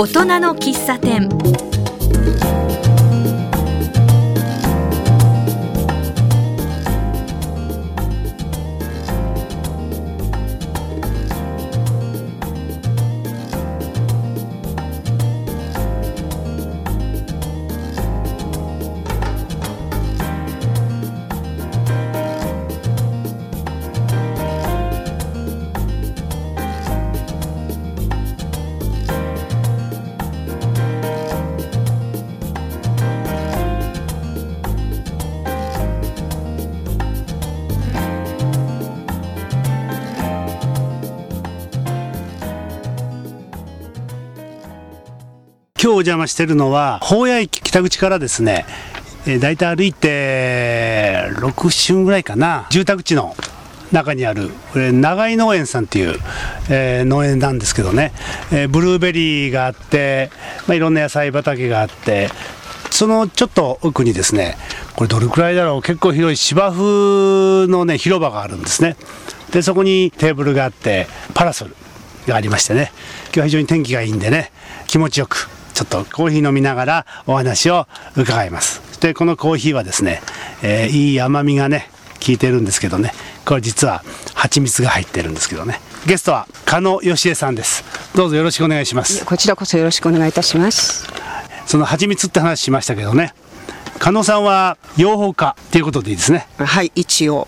大人の喫茶店。今日お邪魔してるのは宝谷駅北口からですね、えー、大体歩いて6瞬ぐらいかな。住宅地の中にあるこれ長井農園さんっていう、えー、農園なんですけどね、えー、ブルーベリーがあって、まあ、いろんな野菜畑があってそのちょっと奥にですねこれどれくらいだろう。結構広い芝生のね広場があるんですね。でそこにテーブルがあってパラソルがありましてね。今日は非常に天気がいいんでね気持ちよくちょっとコーヒー飲みながらお話を伺います。そしてこのコーヒーはですね、えー、いい甘みがね効いてるんですけどね。これ実は蜂蜜が入ってるんですけどね。ゲストは加野義恵さんです。どうぞよろしくお願いします。こちらこそよろしくお願いいたします。その蜂蜜って話しましたけどね加納さんは養蜂家っていうことでいいですね。はい一応。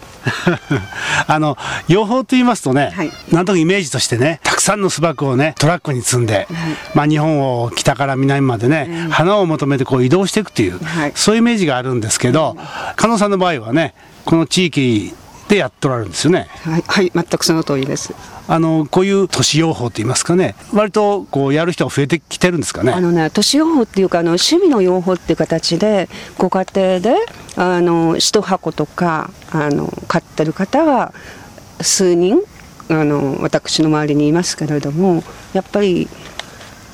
あの養蜂と言いますとね、はい、なんとなくイメージとしてねたくさんの巣箱をねトラックに積んで、はい、まあ、日本を北から南までね、花を求めてこう移動していくっていう、はい、そういうイメージがあるんですけど、加納さんの場合はねこの地域でやっておられるんですよね。はい、はい、全くその通りです。あのこういう都市養蜂と言いますかね、割とこうやる人が増えてきてるんですかね。あのね、都市養蜂っていうかあの趣味の養蜂っていう形でご家庭であの一箱とかあの買ってる方は数人あの私の周りにいますけれども、やっぱり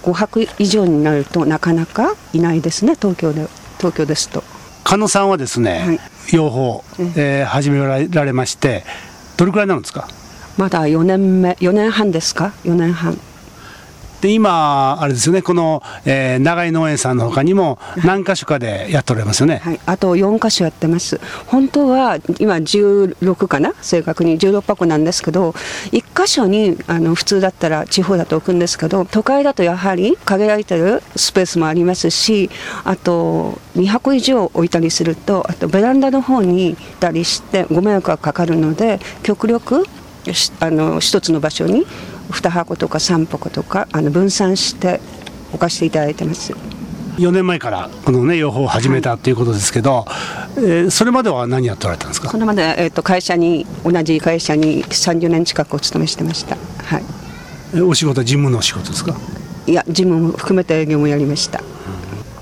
5泊以上になるとなかなかいないですね、東京で東京ですと。加野さんはですね、はい、養蜂、えー、始められましてどれくらいなんですか？まだ4年目4年半ですか？4年半。で今、あれですよね、この、えー、長井農園さんのほかにも、何箇所かでやっておられますよね、はい、あと4箇所やってます、本当は今、16かな、正確に。16箱なんですけど、1箇所にあの普通だったら地方だと置くんですけど、都会だとやはり限られてるスペースもありますし、あと2箱以上置いたりすると、あとベランダの方に行ったりして、ご迷惑がかかるので、極力あの一つの場所に2箱とか3箱とかあの分散して置かせていただいてます。4年前からこのね養蜂を始めたということですけど、はい、えー、それまでは何やっておられたんですか？それまで、えーと、会社に同じ会社に30年近くお勤めしてました、はい、お仕事は事務の仕事ですか？いや事務も含めて営業もやりました、うん、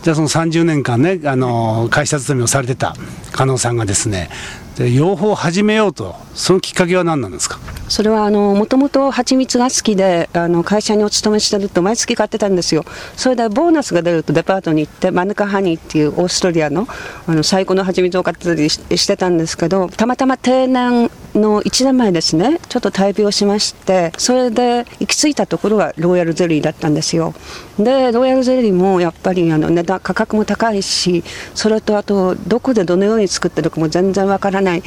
じゃあその30年間ねあの会社勤めをされてた加納さんがですねで養蜂を始めようとそのきっかけは何なんですか？それはもともと蜂蜜が好きであの会社にお勤めしてると毎月買ってたんですよ。それでボーナスが出るとデパートに行ってマヌカハニーっていうオーストリアのあの最高の蜂蜜を買ってたりしてたんですけどたまたま定年の1年前ですねちょっと大病しましてそれで行き着いたところがロイヤルゼリーだったんですよ。でロイヤルゼリーもやっぱりあの値段価格も高いしそれとあとどこでどのように作ってるかも全然わからない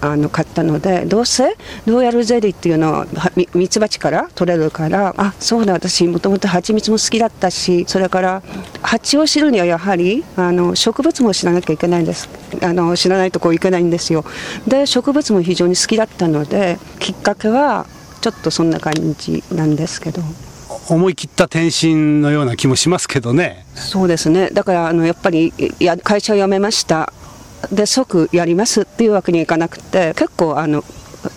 あの買ったのでどうせロイヤルゼリーっていうのはミツバチから取れるからあそうだ私もともと蜂蜜も好きだったしそれから蜂を知るにはやはりあの植物も知らなきゃいけないんですあの知らないとこういけないんですよで植物も非常に好きだったのできっかけはちょっとそんな感じなんですけど。思い切った転身のような気もしますけどね。そうですね。だからあのやっぱりや会社を辞めました。で即やりますっていうわけにいかなくて結構あの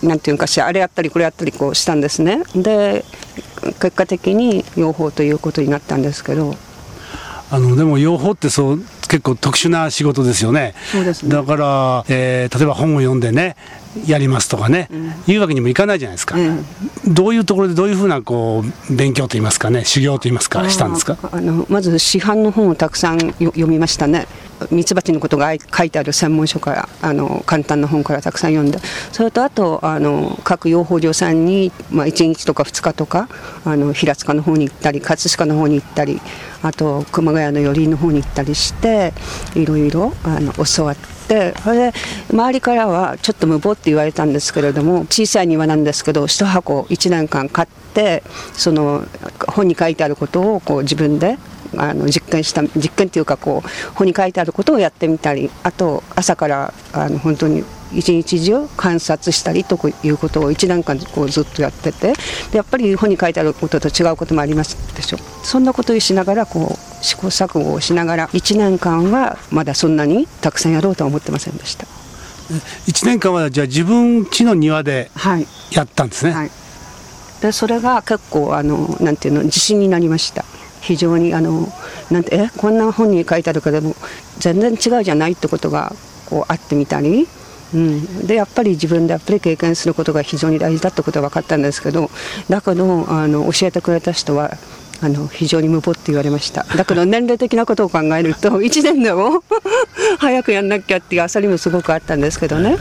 なんていうかしあれやったりこれやったりこうしたんですねで結果的に養蜂ということになったんですけどあのでも養蜂ってそう結構特殊な仕事ですよね。ね、だから、えー、例えば本を読んでねやりますとかね、うん、いうわけにもいかないじゃないですか、うん、どういうところでどういうふうなこう勉強といいますかね。修行といいますか。したんですか。あのまず市販の本をたくさん読みましたね。ミツバチのことが書いてある専門書からあの簡単な本からたくさん読んで。それとあとあの各養蜂場さんに、まあ、1日とか2日とかあの平塚の方に行ったり葛飾の方に行ったりあと熊谷の寄りの方に行ったりしていろいろあの教わって。それで周りからはちょっと無謀って言われたんですけれども小さい庭なんですけど1箱1年間買ってその本に書いてあることをこう自分であの実験した実験っていうかこう本に書いてあることをやってみたりあと朝からあの本当に一日中観察したりということを1年間こうずっとやっててでやっぱり本に書いてあることと違うこともありますでしょ。そんなことをしながらこう試行錯誤をしながら1年間はまだそんなにたくさんやろうとは思ってませんでした。1年間はじゃあ自分家の庭でやったんですね、はいはい、でそれが結構あのなんていうの自信になりました。非常にあのなんてえこんな本に書いてあるけども全然違うじゃないってことがこうあってみたり、うん、でやっぱり自分でやっぱり経験することが非常に大事だってことは分かったんですけどだけどあの教えてくれた人はあの非常に無謀って言われました。だけど年齢的なことを考えると 1年でも 早くやんなきゃっていう焦りもすごくあったんですけどね、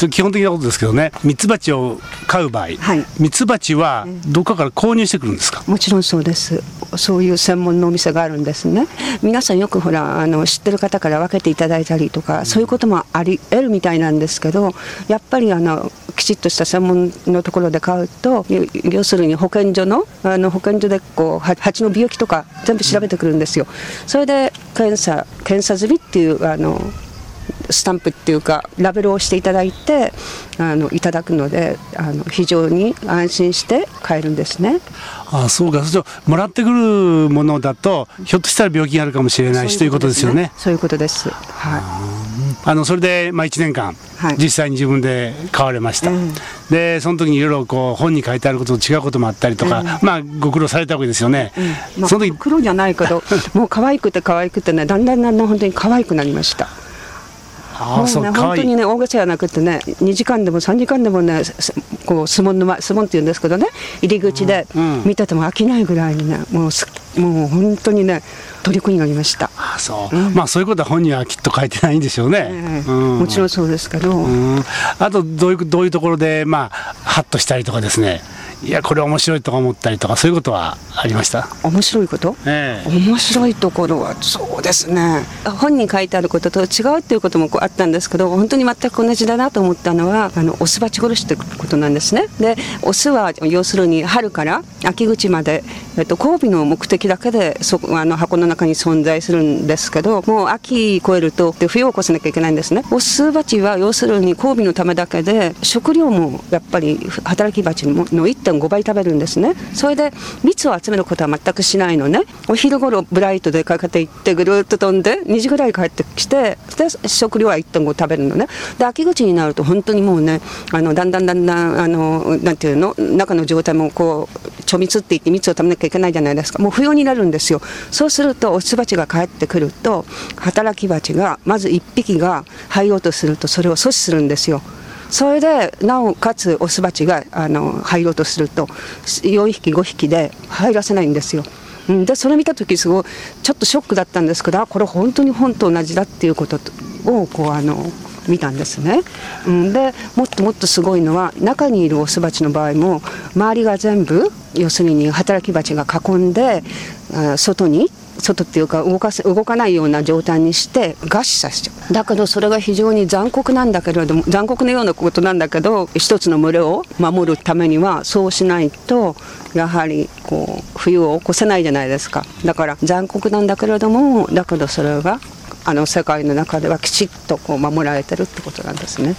うん、基本的なことですけどね。ミツバチを飼う場合、はい、ミツバチはどっかから購入してくるんですか？もちろんそうです。そういう専門のお店があるんですね。皆さんよくほらあの知ってる方から分けていただいたりとかそういうこともあり得るみたいなんですけどやっぱりあのきちっとした専門のところで買うと要するに保健所のあの保健所でこう蜂の病気とか全部調べてくるんですよ。それで検査検査済みっていうあのスタンプっていうかラベルをしていただいてあのいただくのであの非常に安心して買えるんですね。あそうかそうもらってくるものだとひょっとしたら病気があるかもしれないしということですよね。そういうことです。はい。あのそれでまあ1年間、はい、実際に自分で買われました。でその時にいろいろこう本に書いてあることと違うこともあったりとか、まあご苦労されたわけですよね。まあ、その時苦労じゃないけど もう可愛くて可愛くてねだんだんだんだん本当に可愛くなりました。もうね本当にね大げさじゃなくてね2時間でも3時間でもねこう相撲の相撲っていうんですけどね入り口で見てても飽きないぐらいにねもうもう本当にね虜になりました。あそう、うん、まあそういうことは本にはきっと書いてないんでしょうね、え。ーうん、もちろんそうですけど、うん、あとどういうどういうところでまあハッとしたりとかですねいやこれ面白いとか思ったりとかそういうことはありました？面白いこと、ええ、面白いところはそうですね。本に書いてあることと違うっていうこともあったんですけど本当に全く同じだなと思ったのはあのオスバチ殺しってことなんですね。でオスは要するに春から秋口まで、えっと、交尾の目的だけでそあの箱の中に存在するんですけどもう秋超えると冬を越さなきゃいけないんですね。オスバチは要するに交尾のためだけで食料もやっぱり働きバチの1.5倍食べるんですね。それで蜜を集めることは全くしないのね。お昼頃ブライトでかけていってぐるっと飛んで2時ぐらい帰ってきてで食料は1.5食べるのね。で秋口になると本当にもうねあのだんだんだんだんあのなんていうの？中の状態もこう貯蜜って言って蜜を食べなきゃいけないじゃないですか。もう不要になるんですよ。そうするとオスバチが帰ってくると働きバチがまず1匹が入ろうとするとそれを阻止するんですよ。それでなおかつオスバチがあの入ろうとすると4匹5匹で入らせないんですよ。でそれ見た時すごいちょっとショックだったんですけどこれ本当に本と同じだっていうことをこうあの見たんですね。でもっともっとすごいのは中にいるオスバチの場合も周りが全部要するに働きバチが囲んで外に外っていうか動かせ動かないような状態にして餓死させちゃう。だけどそれが非常に残酷なんだけれども残酷のようなことなんだけど一つの群れを守るためにはそうしないとやはりこう冬を起こせないじゃないですか。だから残酷なんだけれどもだけどそれがあの世界の中ではきちっとこう守られてるってことなんですね。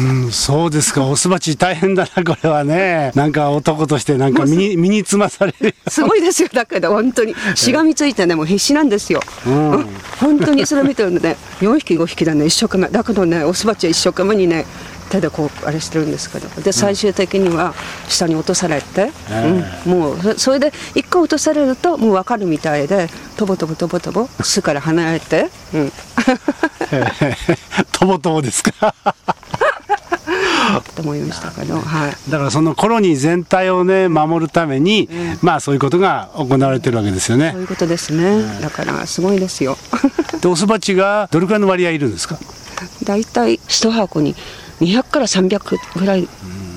うんそうですか。オスバチ大変だなこれはね。なんか男としてなんか身に身につまされるすごいですよ。だけど本当に しがみついてねもう必死なんですよ、うん、本当にそれ見てるのね4匹5匹だね一生懸命だけどねオスバチは一生懸命にね手でこうあれしてるんですけど。で最終的には下に落とされて、うん、もうそれで一回落とされるともう分かるみたいでとぼとぼとぼとぼ巣から離れて、うん、とぼとぼですか？と思いましたけど、はい、だからそのコロニー全体をね守るために、まあそういうことが行われてるわけですよね。そういうことですね、だからすごいですよ。でオスバチがどれくらいの割合いるんですか？大体一箱に200から300ぐらいっ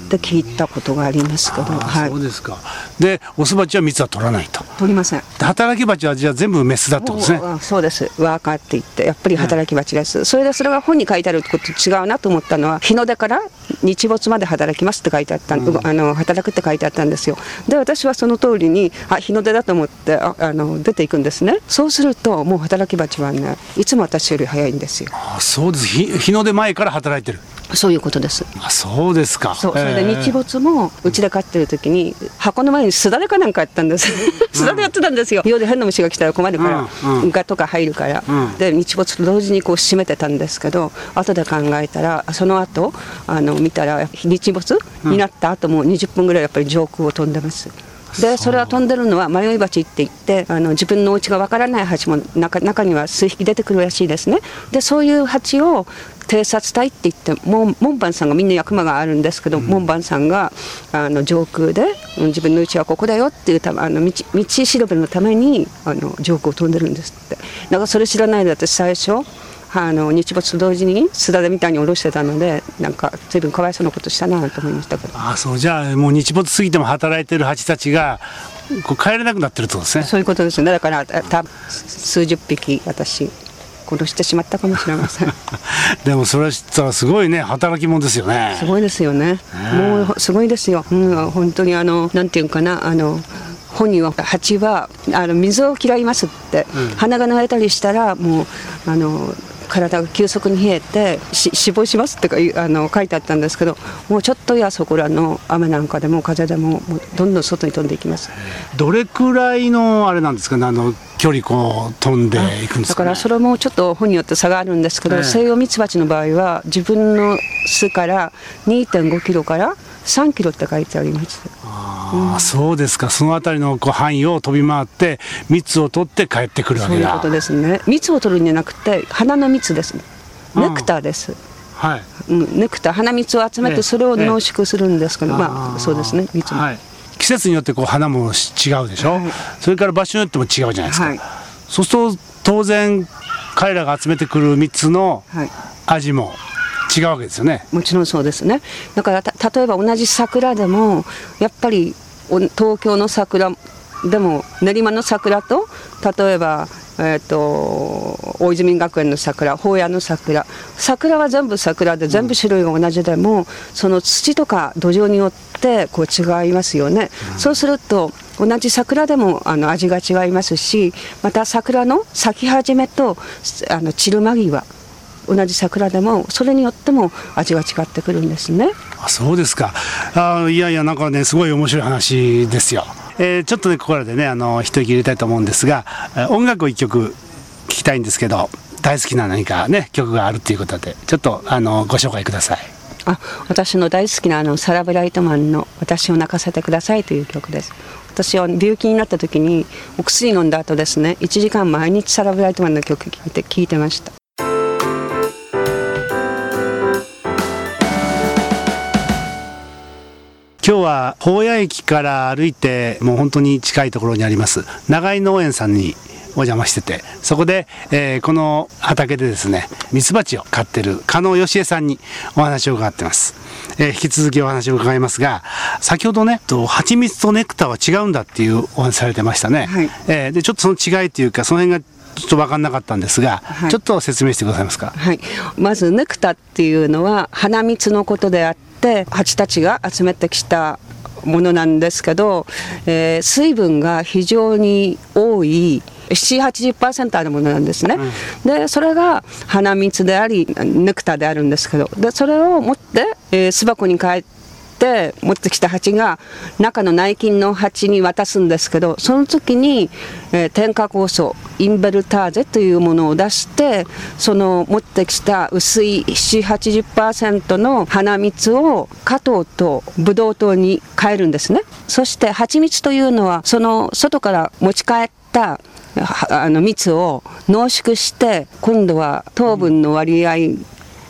て聞いたことがありますけど、はい。そう、ですかでオスバチは蜜は取らないと。取りません。で働きバチはじゃあ全部メスだってことですね。そうです。ワーカーって言ってやっぱり働き蜂です、それでそれが本に書いてあることと違うなと思ったのは日の出から日没まで働きますって書いてあった、ん、あの働くって書いてあったんですよ。で私はその通りにあ日の出だと思ってああの出ていくんですね。そうするともう働き蜂はねいつも私より早いんですよ。あそうです。日日の出前から働いてる。そういうことです。あそうですか。そう。それでええ日没もうちで飼ってる時に箱の前にすだれかなんかやったんです。すだれやってたんですよ。夜変な虫が来たら困るから、ガとか入るから、うん。で日没と同時にこう閉めてたんですけど後で考えたらその後あの見たら日没になった後も20分ぐらいやっぱり上空を飛んでます。でそれは飛んでるのは迷い蜂って言ってあの自分のお家がわからない蜂も中中には数匹出てくるらしいですね。でそういう蜂を偵察隊って言って門門番さんがみんな役場があるんですけど、門番さんがあの上空でうん自分の家はここだよっていうためあの道道調べのためにあの上空を飛んでるんですって。だからそれ知らないで私最初あの日没と同時にすだれみたいに下ろしてたのでなんか随分かわいそうなことしたなと思いましたけど。あそうじゃあもう日没過ぎても働いてる蜂たちがこう帰れなくなってるってことですね。そういうことですね。だからた数十匹私殺してしまったかもしれません でもそれはたらすごいね働き者ですよねすごいですよね。もうすごいですよ。うん、本当にあのなんていうかなあの。本には蜂はあの水を嫌いますって、鼻が流れたりしたらもうあの体が急速に冷えてし死亡しますってかあの書いてあったんですけどもうちょっとやそこらの雨なんかでも風でももうどんどん外に飛んでいきますどれくらいのあれなんですかねあの距離こう飛んでいくんですか、ね、だからそれもちょっと本によって差があるんですけど、ええ。西洋ミツバチの場合は自分の巣から2.5キロから3キロって書いてあります。ああそうですか。そのあたりのこう範囲を飛び回って蜜を取って帰ってくるわけだ。そういうことですね。蜜を取るんじゃなくて花の蜜ですうんネクターです、はい。うん、ネクター。花蜜を集めええ。てそれを濃縮するんですけど、まあそうですね。蜜も、はい、季節によってこう花もし違うでしょ、はい。それから場所によっても違うじゃないですか、はい。そうすると当然彼らが集めてくる蜜のはい。味も違うわけですよね。もちろんそうですね。だからた例えば同じ桜でもやっぱりお東京の桜でも練馬の桜と例えば、えー、と大泉学園の桜宝谷の桜。桜は全部桜で全部種類が同じでも、その土とか土壌によってこう違いますよね、そうすると同じ桜でもあの味が違いますしまた桜の咲き始めとあの散る間際同じ桜でもそれによっても味が違ってくるんですね。あそうですか。あいやいやなんかねすごい面白い話ですよ、えーちょっとねここらでねあの一息入れたいと思うんですがえー音楽を一曲聴きたいんですけど大好きな何かね曲があるということでちょっとあのご紹介くださいあ私の大好きなあのサラ・ブライトマンの「私を泣かせてください」という曲です。私は病気になった時にお薬飲んだ後ですね1時間毎日サラ・ブライトマンの曲聴いて聴いてました。今日は宝谷駅から歩いてもう本当に近いところにあります長井農園さんにお邪魔してて。そこで、えーこの畑でですねミツバチを飼ってる加納義恵さんにお話を伺ってます、えー引き続きお話を伺いますが先ほどねと蜂蜜とネクターは違うんだっていうお話されてましたね、はい。えーでちょっとその違いというかその辺がちょっと分かんなかったんですが、はい。ちょっと説明してくださいますか？はい、まずネクタっていうのは花蜜のことであって蜂たちが集めてきたものなんですけど、えー水分が非常に多い780%あるものなんですね、でそれが花蜜でありネクタであるんですけど。でそれを持って、えー巣箱に帰って持ってきた蜂が中の内勤の蜂に渡すんですけどその時に、えー添加酵素インベルターゼというものを出してその持ってきた薄い780%の花蜜を果糖とブドウ糖に変えるんですね。そして蜂蜜というのはその外から持ち帰ったはあの蜜を濃縮して今度は糖分の割合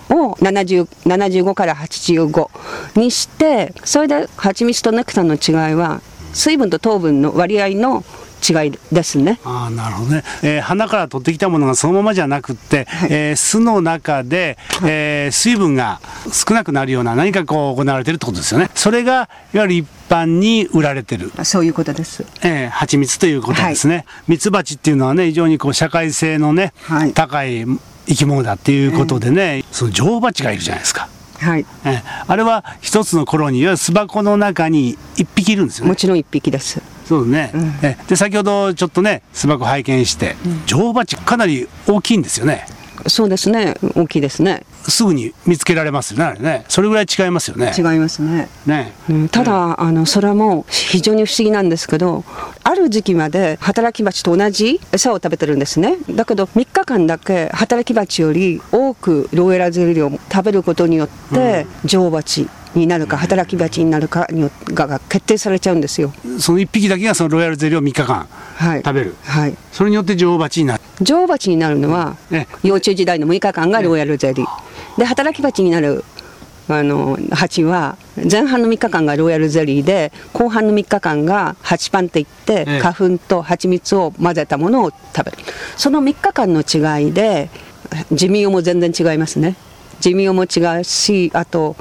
を70 75から85にしてそれで蜂蜜とネクターの違いは水分と糖分の割合の違いですね。あなるほどね、えー、花から取ってきたものがそのままじゃなくって、はい、えー、巣の中で、えー、水分が少なくなるような何かこう行われてるってことですよね。それがいわゆる一般に売られてる。そういうことです。えー、蜂蜜ということですね。ミツバチっていうのはね非常にこう社会性のね、はい、高い生き物だっていうことでね、えー、その女王蜂がいるじゃないですか。はい、えあれは一つの頃には巣箱の中に一匹いるんですよねもちろん一匹ですそうね、うん、えで先ほどちょっとね巣箱拝見して、うん、女王蜂かなり大きいんですよね。そうですね。大きいですね。すぐに見つけられますよねね。それぐらい違いますよね。違いますね。ね、うん、ただ、あのそれも非常に不思議なんですけどある時期まで働き蜂と同じ餌を食べてるんですね。だけど3日間だけ働き蜂より多くローエラゼリーを食べることによって、女王蜂になるか働き蜂になるかにが決定されちゃうんですよ。その1匹だけがそのロイヤルゼリーを3日間食べる、はい、それによって女王蜂になる。女王蜂になるのは、幼虫時代の6日間がロイヤルゼリー、で働き蜂になるあの蜂は前半の3日間がロイヤルゼリーで後半の3日間が蜂パンっていって花粉と蜂蜜を混ぜたものを食べる。その3日間の違いで寿命も全然違いますね。寿命も違うしあと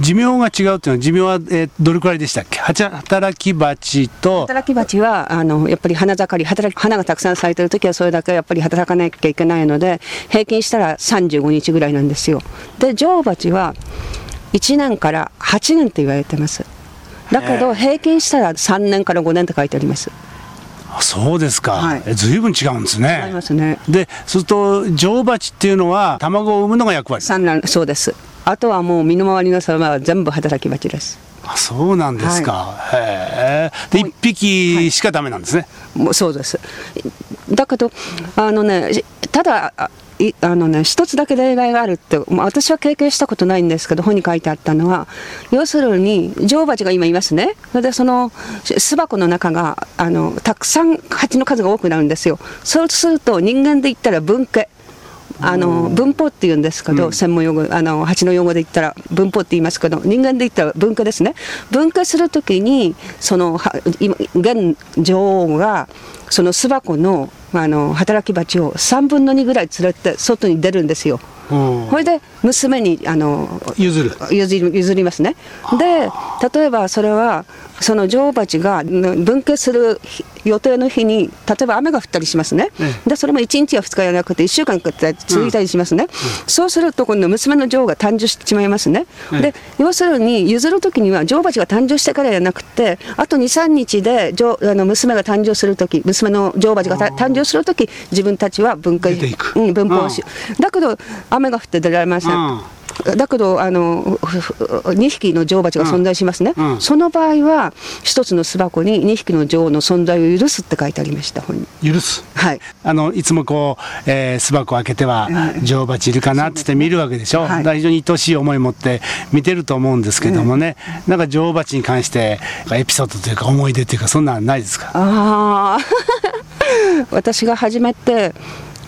寿命が違うっていうのは寿命は、えー、どれくらいでしたっけ？働き蜂と。働き蜂はあのやっぱり花盛り働き花がたくさん咲いてる時はそれだけやっぱり働かなきゃいけないので平均したら35日ぐらいなんですよ。で女王蜂は1年から8年と言われてます。だけど平均したら3年から5年と書いてありますそうですか、はい、ずいぶん違うんですね。違いますねで、そうすると女王蜂っていうのは卵を産むのが役割産卵そうです。あとはもう身の回りの様は全部働き蜂です。あそうなんですか。はい、へえ。で一匹しかダメなんですね。はい、もうそうです。だけどあのねただいあのね一つだけ例外があるって、まあ、私は経験したことないんですけど本に書いてあったのは要するに女王蜂が今いますね。それでその巣箱の中があのたくさん蜂の数が多くなるんですよ。そうすると人間で言ったら分家。あの文法って言うんですけど、うん、専門用語あの蜂の用語で言ったら文法って言いますけど人間で言ったら文化ですね。分化するときにその今現女王がその巣箱のあの働き蜂を3分の2ぐらい連れて外に出るんですよ。これで娘にあの譲る。譲り譲りますね。で例えばそれはその女王蜂が分家する予定の日に例えば雨が降ったりしますね、でそれも1日や2日じゃなくて1週間か続いたりしますね、そうすると今度娘の女王が誕生してしまいますね、で要するに譲る時には女王蜂が誕生してからじゃなくてあと23日であの娘が誕生する時娘の女王蜂が誕生する時自分たちは分家、うん、分法し、だけど雨が降って出られません。だけどあの2匹の女王蜂が存在しますね、うん。うん、その場合は一つの巣箱に2匹の女王の存在を許すって書いてありました本に許す。はい。あのいつもこう、えー、巣箱を開けては女王蜂いるかなって見るわけでしょ、はい、非常に愛しい思いを持って見てると思うんですけどもね、うん、なんか女王蜂に関してエピソードというか思い出というかそんなんないですか？ああ 私が初めて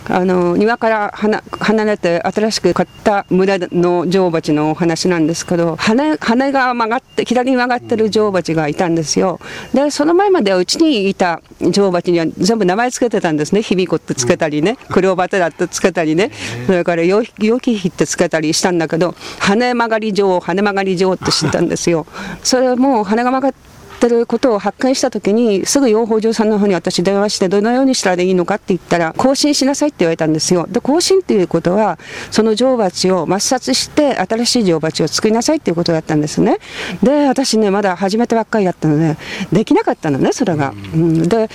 あの庭から離れて新しく買った村の女王蜂のお話なんですけど羽羽が曲がって左に曲がってる女王蜂がいたんですよ。でその前まではうちにいた女王蜂には全部名前つけてたんですね。卑弥呼ってつけたりねクレオバテラってつけたりね。それからヨキヒってつけたりしたんだけど羽曲がり女王羽曲がり女王って知ったんですよ。それも羽が曲がってってることを発見した時にすぐ養蜂場さんの方に私電話してどのようにしたらいいのかって言ったら更新しなさいって言われたんですよ。で更新っていうことはその女王蜂を抹殺して新しい女王蜂を作りなさいっていうことだったんですね。で私ねまだ始めたばっかりだったのでできなかったのねそれが、うん、で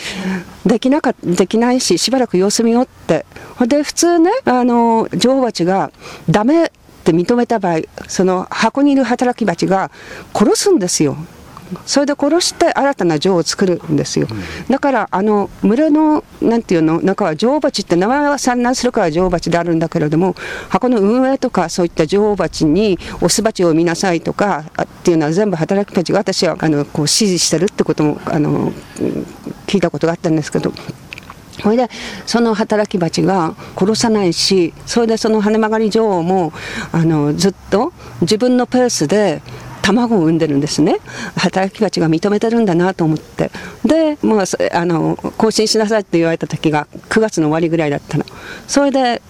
できなかできないししばらく様子見よって。で普通ねあの女王蜂がダメって認めた場合その箱にいる働き蜂が殺すんですよそれで殺して新たな女王を作るんですよ、だからあの村のなんていうの中は女王蜂って名前は産卵するから女王蜂であるんだけれども箱の運営とかそういった女王蜂にオス蜂を見なさいとかっていうのは全部働き蜂が私はあのこう指示してるってこともあの聞いたことがあったんですけど。それでその働き蜂が殺さないしそれでその羽曲がり女王もあのずっと自分のペースで卵を産んでるんですね。働き蜂が認めてるんだなと思って。でまああの更新しなさいって言われた時が9月の終わりぐらいだったの。それで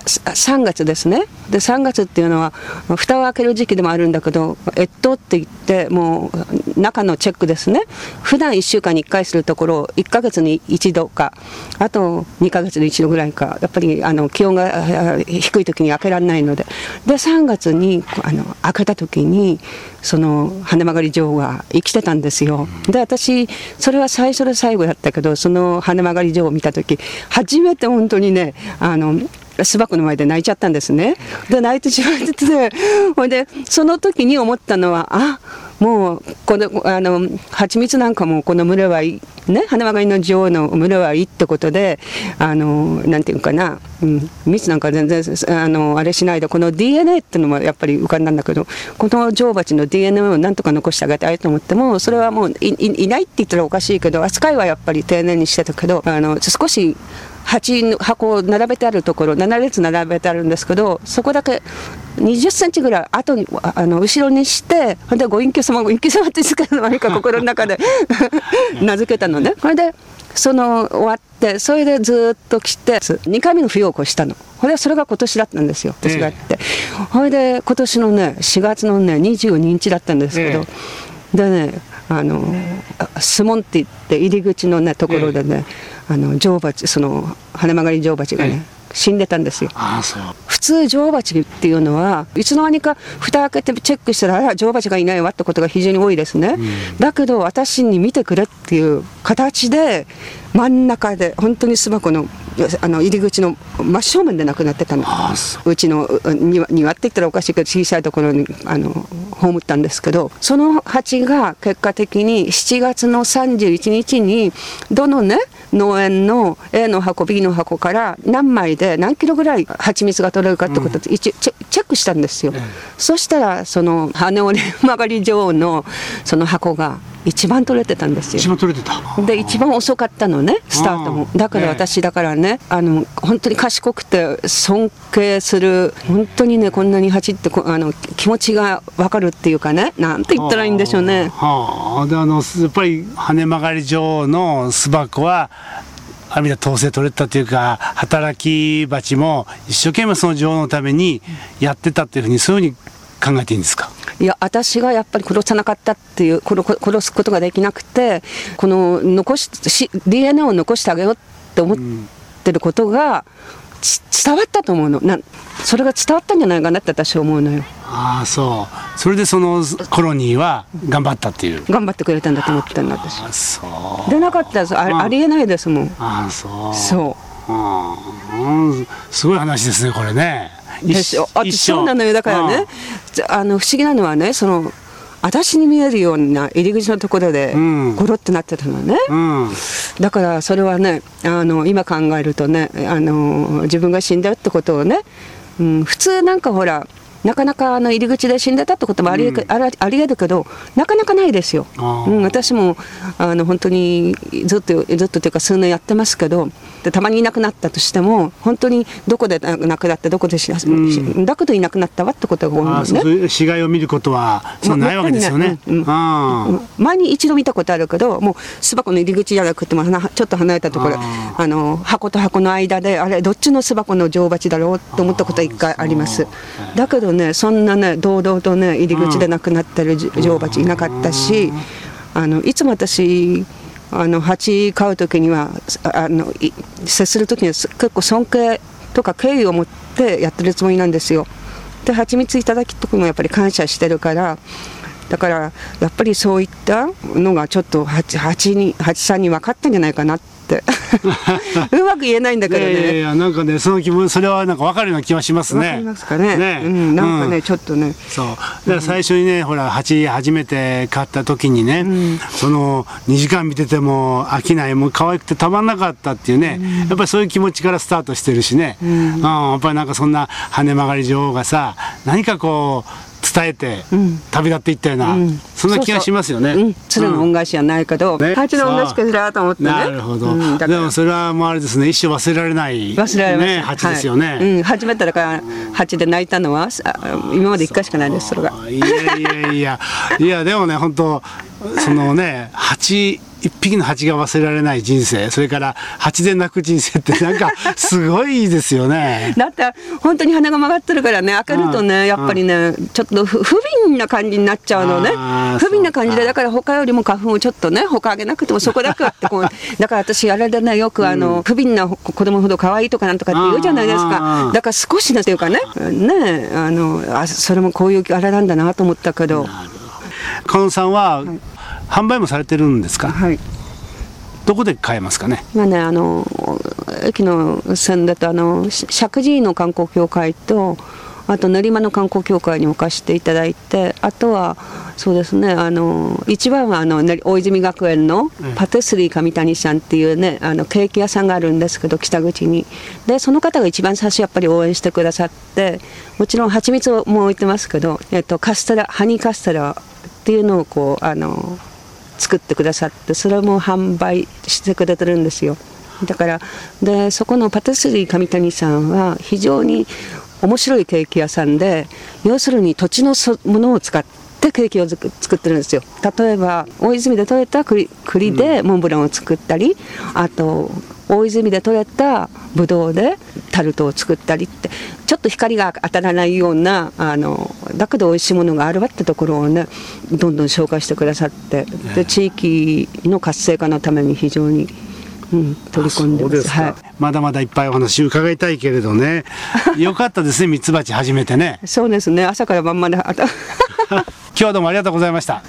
3月ですね。で3月っていうのは蓋を開ける時期でもあるんだけど越冬って言ってもう中のチェックですね。普段1週間に1回するところを1ヶ月に1度かあと2ヶ月に1度ぐらいかやっぱりあの気温が低い時に開けられないので。で3月にあの開けた時にその羽曲がり女王が生きてたんですよ。で私それは最初で最後やったけどその羽曲がり女王を見た時初めて本当にねあの巣箱の前で泣いちゃったんですね。で泣いてしまっててほいでその時に思ったのはあもうこのあの蜂蜜なんかもこの群れはいいね花曲がりの女王の群れはいいってことであのなんていうかな、うん、蜜なんか全然あのあれしないでこの DNA っていうのもやっぱり浮かんだんだけどこの女王蜂の DNA をなんとか残してあげたいと思ってもそれはもういいないって言ったらおかしいけど扱いはやっぱり丁寧にしてたけどあの少し鉢の箱を並べてあるところ7列並べてあるんですけどそこだけ20センチぐらい後にあの後ろにしてほんでご隠居様ご隠居様ってつけるのはいいか心の中で 名付けたのね。それでその終わってそれでずっと来て2回目の冬を越したの。これそれが今年だったんですよ私がやって。それで今年のね4月のね22日だったんですけど、でねあのスモンって言って入り口のねところでね、あの女王蜂その羽曲がり女王蜂がね、死んでたんですよ。普通女王蜂っていうのはいつの間にか蓋開けてチェックしたらあら女王蜂がいないわってことが非常に多いですね、うん、だけど私に見てくれっていう形で真ん中で本当に巣箱のあの入り口の真正面で亡くなってたの。う。ちの庭庭って言ったらおかしいけど小さいところにあの葬ったんですけどその蜂が結果的に7月の31日にどのね農園の A の箱 B の箱から何枚で何キロぐらい蜂蜜が取れるかってことを一、チェックしたんですよ、うん、そしたらその羽織曲がり女王のその箱が一番取れてたんですよ。一番取れてた。で一番遅かったのねスタートも。だから私だからねあの本当に賢くて尊敬する本当にねこんなに走ってあの気持ちが分かるっていうかねなんて言ったらいいんでしょうね。はあ。であのやっぱり羽曲がり女王の巣箱はある意味で統制取れたというか働き蜂も一生懸命その女王のためにやってたっていうふうにそういうふうに考えていいんですか？いや私がやっぱり殺さなかったっていう殺すことができなくてこの残し DNA を残してあげようって思ってることが、伝わったと思うの。なそれが伝わったんじゃないかなって私は思うのよああそう。それでそのコロニーは頑張ったっていう。頑張ってくれたんだと思ってんだ私。あそう。でなかったらああ。りえないですもん。ああそう。そう。あ、うん、すごい話ですねこれね。一緒。あそうなのよ。だからねあの不思議なのはねその私に見えるような入り口のところでゴロってなってたのね、うん、だからそれはねあの今考えるとねあの自分が死んだってことをね、うん、普通なんかほらなかなかあの入り口で死んでたってこともあり,、うん、あありえるけどなかなかないですよ、うん、私もあの本当にずっとずっとというか数年やってますけどでたまにいなくなったとしても本当にどこで亡くなってどこで死な、うん、だけどいなくなったわってことが多いんですね死骸を見ることはそうないわけですよね、うん。前に一度見たことあるけどもう巣箱の入り口じゃなくてもちょっと離れたところあの箱と箱の間であれどっちの巣箱の女王蜂だろうと思ったことは一回あります。だけどねそんなね堂々とね入り口で亡くなってる女王蜂いなかったしあのいつも私あの蜂飼う時にはあの接する時には結構尊敬とか敬意を持ってやってるつもりなんですよ。で蜂蜜いただきとかもやっぱり感謝してるからだからやっぱりそういったのがちょっと蜂蜂に蜂さんに分かったんじゃないかなって うまく言えないんだけどね。いやいやなんかねその気分それはなんか分かるような気はしますね。分かりますかね？ね、うん、なんかね、うん、ちょっとね。そう。だから最初にね、うん、ほら蜂初めて買った時にね、うん、その2時間見てても飽きないもう可愛くてたまんなかったっていうね、やっぱりそういう気持ちからスタートしてるしね、うん。やっぱりなんかそんな羽曲がり女王がさ何かこう伝えてうん。旅立っていったような、うん。そんな気がしますよね。うん、鶴の恩返しじゃないけど、ね。蜂の恩返しかしらと思ってね。なるほど、でもそれはもうあれですね。一生忘れられない。忘れられね蜂ですよね、はい。うん、初めてだから蜂で泣いたのはあ今まで一回しかないですそれが。あいやいやいや。いやでもね本当そのね蜂一匹の蜂が忘れられない人生それから蜂で泣く人生ってなんかすごいですよね。だって本当に鼻が曲がってるからね開けるとうん。ねやっぱりねちょっと不不憫な感じになっちゃうのね。不憫な感じでだから他よりも花粉をちょっとね他あげなくてもそこだけはってこう だから私あれでねよくあの、不憫な子供ほど可愛いとかなんとかって言うじゃないですあかーだから少しなんていうかねねあのあそれもこういうあれなんだなと思ったけど加納さんは、販売もされてるんですか？はい。どこで買えますかね？まあね、あの駅の線だとあのし石神井の観光協会とあと練馬の観光協会にも貸していただいてあとはそうですねあの一番はあのね大泉学園のパティスリー上谷さんっていうねあのケーキ屋さんがあるんですけど北口に。でその方が一番最初やっぱり応援してくださってもちろん蜂蜜も置いてますけど、えっと、カステラハニーカステラっていうのをこうあの作ってくださってそれも販売してくれてるんですよ。だからでそこのパティスリー上谷さんは非常に面白いケーキ屋さんで要するに土地のそものを使ってケーキを作作ってるんですよ。例えば大泉で採れた栗栗でモンブランを作ったり、あと大泉で採れたブドウでタルトを作ったりってちょっと光が当たらないようなあのだけど美味しいものがあるわってところをねどんどん紹介してくださってで地域の活性化のために非常に、うん、取り込んでます。はい。まだまだいっぱいお話伺いたいけれどね。よかったですねミツバチ始めてね。そうですね。朝から晩まで 今日はどうもありがとうございました